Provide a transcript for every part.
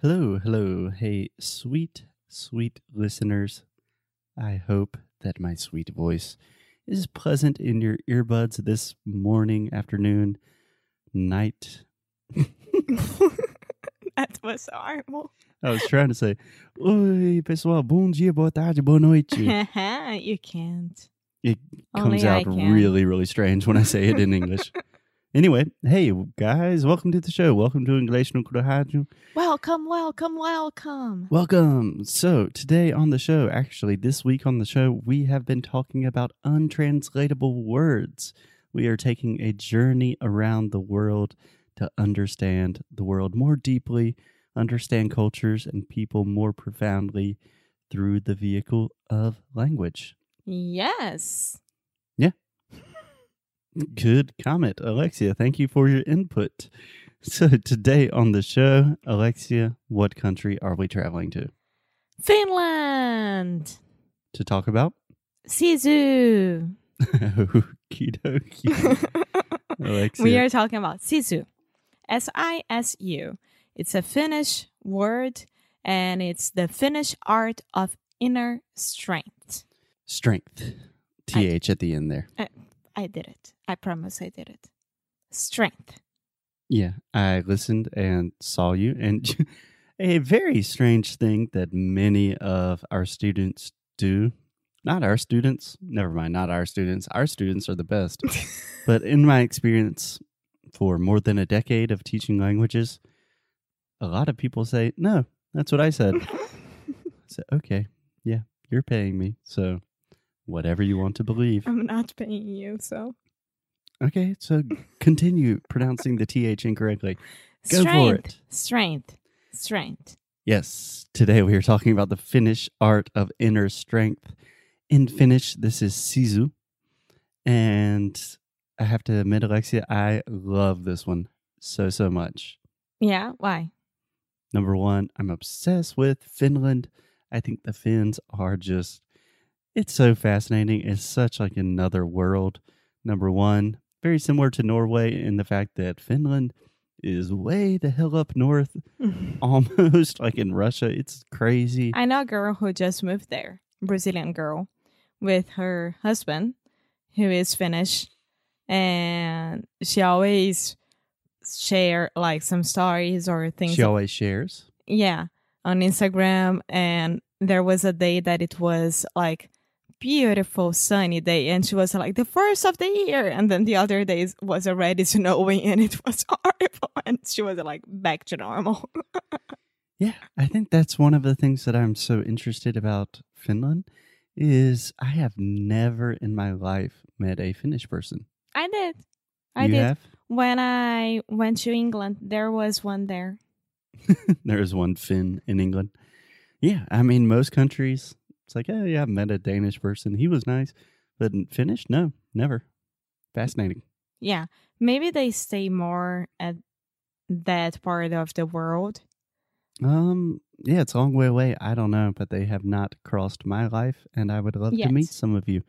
Hello, hello. Hey, sweet, sweet listeners. I hope that my sweet voice is pleasant in your earbuds this morning, afternoon, night. that was horrible. I was trying to say, Oi, pessoal, bom dia, boa tarde, boa noite. you can't. It Only comes I out can. really, really strange when I say it in English. Anyway, hey, guys, welcome to the show. Welcome to English no Rádio. Welcome, welcome, welcome. Welcome. So, today on the show, actually, this week on the show, we have been talking about untranslatable words. We are taking a journey around the world to understand the world more deeply, understand cultures and people more profoundly through the vehicle of language. Yes. Good comment, Alexia. Thank you for your input. So, today on the show, Alexia, what country are we traveling to? Finland. To talk about? Sisu. Okie dokie. Alexia. we are talking about sisu. S I S U. It's a Finnish word and it's the Finnish art of inner strength. Strength. TH at the end there. Uh, I did it. I promise I did it. Strength. Yeah, I listened and saw you. And a very strange thing that many of our students do. Not our students. Never mind, not our students. Our students are the best. but in my experience, for more than a decade of teaching languages, a lot of people say, No, that's what I said. I said, Okay, yeah, you're paying me. So whatever you want to believe. I'm not paying you, so. Okay, so continue pronouncing the TH incorrectly. Go for it. Strength. Strength. Yes, today we are talking about the Finnish art of inner strength. In Finnish, this is sisu. And I have to admit, Alexia, I love this one so, so much. Yeah. Why? Number one, I'm obsessed with Finland. I think the Finns are just, it's so fascinating. It's such like another world. Number one, very similar to Norway in the fact that Finland is way the hell up north, almost like in Russia. It's crazy. I know a girl who just moved there, Brazilian girl, with her husband, who is Finnish, and she always share like some stories or things. She always shares. yeah, on Instagram, and there was a day that it was like beautiful sunny day and she was like the first of the year and then the other days was already snowing and it was horrible and she was like back to normal Yeah, I think that's one of the things that I'm so interested about Finland is I have never in my life met a Finnish person. i did i you did have? When I went to England, there was one there. there is one Finn in England. Yeah, I mean most countries it's like, oh yeah, I met a Danish person. He was nice. But in Finnish, no, never. Fascinating. Yeah, maybe they stay more at that part of the world. Um, yeah, it's a long way away. I don't know, but they have not crossed my life, and I would love to meet some of you.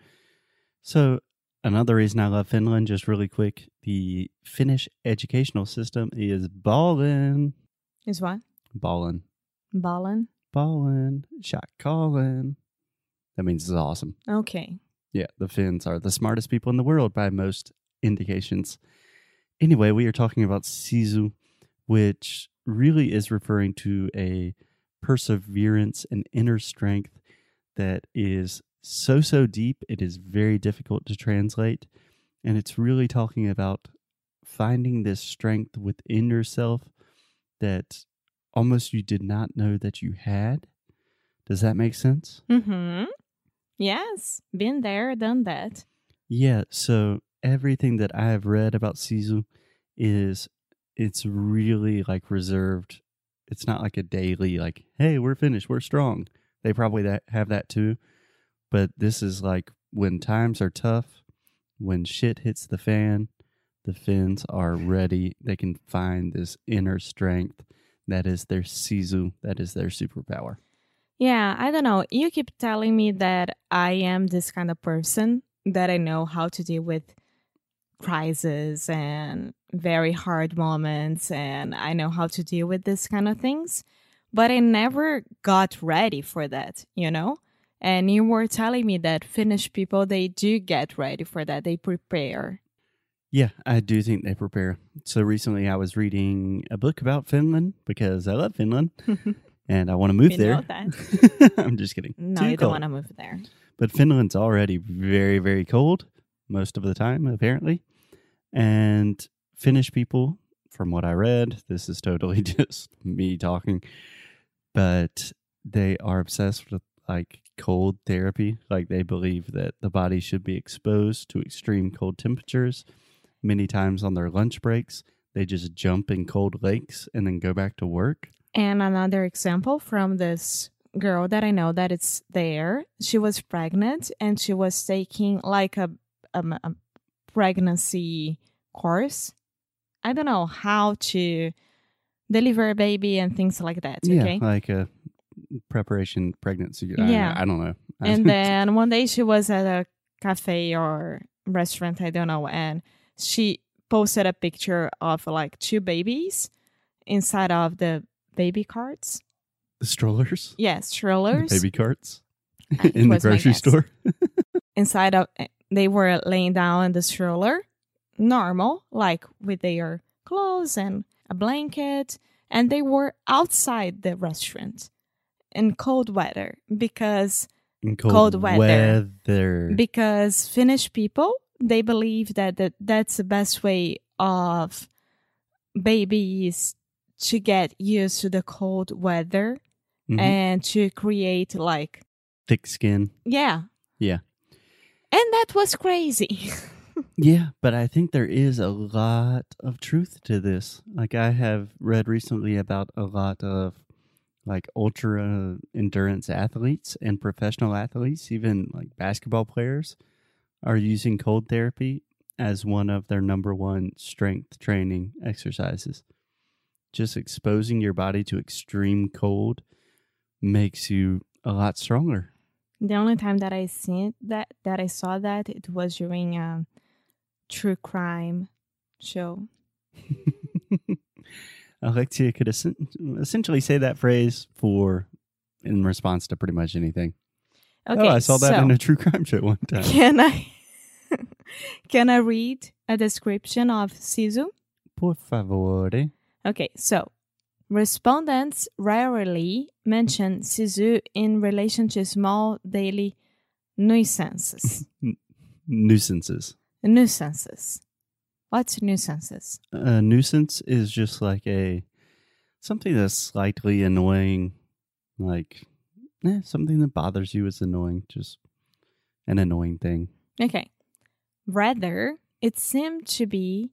So, another reason I love Finland, just really quick, the Finnish educational system is ballin', Is what? ballin', Ballin? ballin', shot callin'. That means it's awesome. Okay. Yeah, the Finns are the smartest people in the world by most indications. Anyway, we are talking about Sisu, which really is referring to a perseverance and inner strength that is so, so deep, it is very difficult to translate. And it's really talking about finding this strength within yourself that almost you did not know that you had. Does that make sense? Mm-hmm. Yes. Been there, done that. Yeah, so everything that I have read about Sisu is it's really like reserved. It's not like a daily like, hey, we're finished, we're strong. They probably that have that too. But this is like when times are tough, when shit hits the fan, the Finns are ready. They can find this inner strength that is their Sisu, that is their superpower. Yeah, I don't know. You keep telling me that I am this kind of person that I know how to deal with crises and very hard moments and I know how to deal with this kind of things. but I never got ready for that, you know? And you were telling me that Finnish people, they do get ready for that. They prepare. Yeah, I do think they prepare. So recently I was reading a book about Finland because I love Finland and I want to move We there. I'm just kidding. No, Too you don't want to move there. But Finland's already very, very cold most of the time, apparently. And Finnish people, from what I read, this is totally just me talking, but they are obsessed with like cold therapy. Like they believe that the body should be exposed to extreme cold temperatures. Many times on their lunch breaks, they just jump in cold lakes and then go back to work. And another example from this girl that I know that it's there. She was pregnant and she was taking like a, um, a pregnancy course. I don't know how to deliver a baby and things like that. Okay. Yeah, like a preparation pregnancy. I- Yeah. I, don't know. and then one day she was at a cafe or restaurant, I don't know, and she posted a picture of like two babies inside of the baby carts. the strollers, Yes, strollers. baby carts Uh, in the grocery store. inside of they were laying down in the stroller normal like with their clothes and a blanket and they were outside the restaurant in cold weather because In cold, Cold weather. weather. because finnish people they believe that, that that's the best way of babies to get used to the cold weather Mhm. and to create like Thick skin. yeah Yeah. and that was crazy Yeah, but I think there is a lot of truth to this. Like I have read recently about a lot of like ultra endurance athletes and professional athletes, even like basketball players, are using cold therapy as one of their number one strength training exercises. Just exposing your body to extreme cold makes you a lot stronger. The only time that I seen that that I saw that it was during a true crime show. Alexia could essen- essentially say that phrase for in response to pretty much anything. Oh, okay, oh, I saw that so in a true crime show one time. can I can I read a description of Sisu? Por favore. Okay, so respondents rarely mention Sisu in relation to small daily nuisances. Nuisances. nuisances. What's nuisances? A nuisance is just like a something that's slightly annoying, like eh, something that bothers you is annoying. Just an annoying thing. Okay. Rather, it seemed to be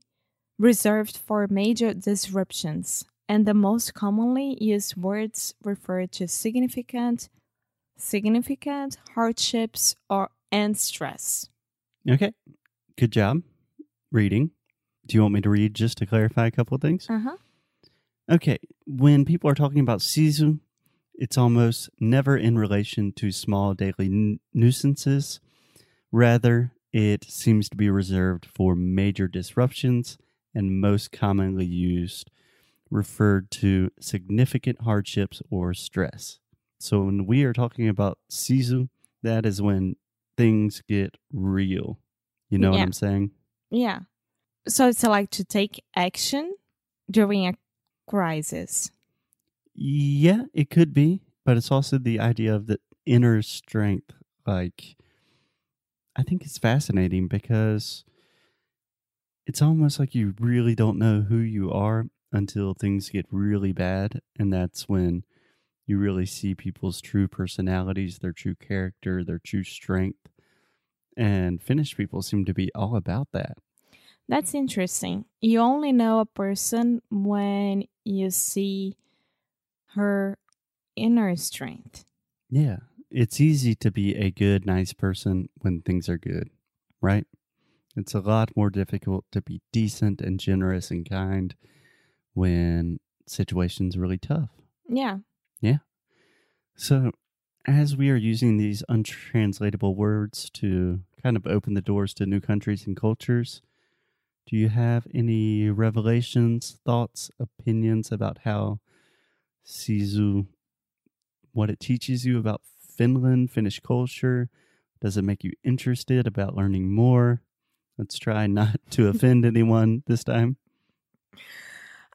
reserved for major disruptions, and the most commonly used words refer to significant, significant hardships or and stress. Okay, good job reading. Do you want me to read just to clarify a couple of things? Uh huh. Okay, when people are talking about sisu, it's almost never in relation to small daily nuisances. Rather, it seems to be reserved for major disruptions and most commonly used referred to significant hardships or stress. So when we are talking about sisu, that is when things get real. You know what I'm saying? Yeah. So it's like to take action during a crisis. Yeah, it could be, but it's also the idea of the inner strength. Like, I think it's fascinating because it's almost like you really don't know who you are until things get really bad. And that's when you really see people's true personalities, their true character, their true strength. And Finnish people seem to be all about that. That's interesting. You only know a person when you see her inner strength. Yeah. It's easy to be a good, nice person when things are good, right? It's a lot more difficult to be decent and generous and kind when situations really tough. Yeah. Yeah. So, as we are using these untranslatable words to kind of open the doors to new countries and cultures, do you have any revelations, thoughts, opinions about how Sisu, what it teaches you about Finland, Finnish culture. Does it make you interested about learning more? Let's try not to offend anyone this time.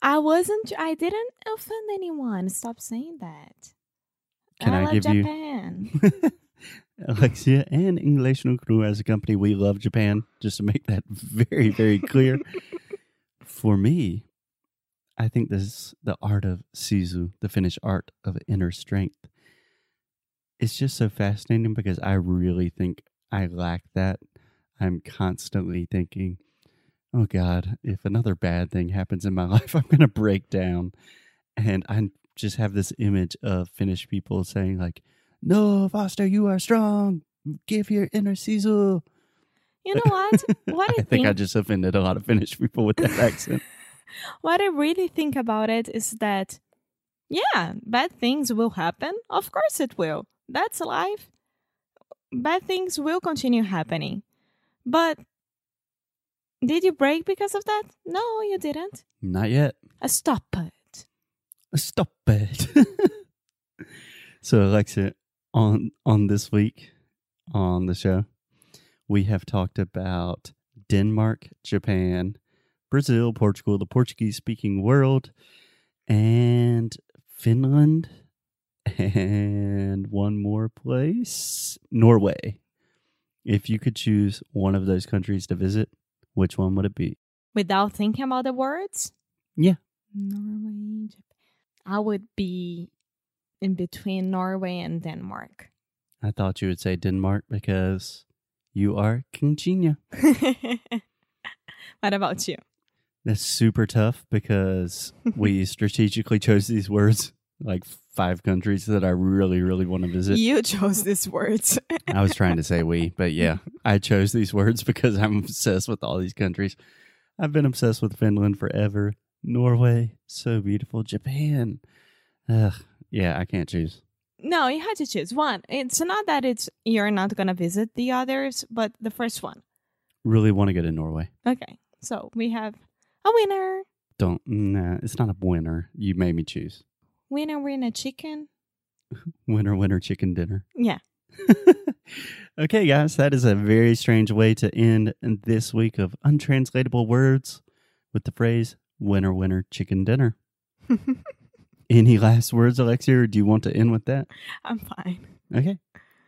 I wasn't. I didn't offend anyone. Stop saying that. Can I love give you- Japan. Alexia and English no Crew as a company, we love Japan, just to make that very, very clear. For me, I think this the art of Sisu, the Finnish art of inner strength. It's just so fascinating because I really think I lack that. I'm constantly thinking, oh God, if another bad thing happens in my life, I'm going to break down. And I just have this image of Finnish people saying, like, no, Foster, you are strong. Give your inner Sisu. You know what? What I, I think think, I just offended a lot of Finnish people with that accent. what I really think about it is that, yeah, bad things will happen. Of course, it will. That's life. Bad things will continue happening, but did you break because of that? No, you didn't. Not yet. Uh, stop it. Stop it. so, Alexa, on on this week on the show, we have talked about Denmark, Japan, Brazil, Portugal, the Portuguese speaking world, and Finland, and one more place, Norway. If you could choose one of those countries to visit, which one would it be? Without thinking about the words? Yeah. Norway, Japan. I would be in between Norway and Denmark. I thought you would say Denmark because you are congenia. what about you? That's super tough because we strategically chose these words, like five countries that I really, really want to visit. You chose these words. I was trying to say we, but yeah, I chose these words because I'm obsessed with all these countries. I've been obsessed with Finland forever. Norway, so beautiful. Japan, ugh, yeah, I can't choose. no, you had to choose one. It's not that it's you're not gonna visit the others, but the first one. Really want to go to Norway. Okay, so we have a winner. Don't, nah, it's not a winner. You made me choose. Winner, winner, chicken. Winner, winner, chicken dinner. Yeah. okay, guys, that is a very strange way to end this week of untranslatable words with the phrase winner, winner, chicken dinner. Any last words, Alexia, or do you want to end with that? I'm fine. Okay.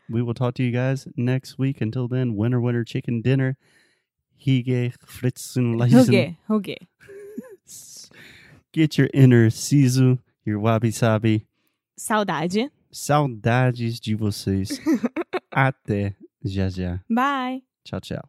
We will talk to you guys next week. Until then, winner, winner, chicken dinner. Hygge, fritzen, leisen. Okay, okay. Get your inner sisu, your wabi sabi. Saudade. Saudades de vocês. Até já já. Bye. Tchau, tchau.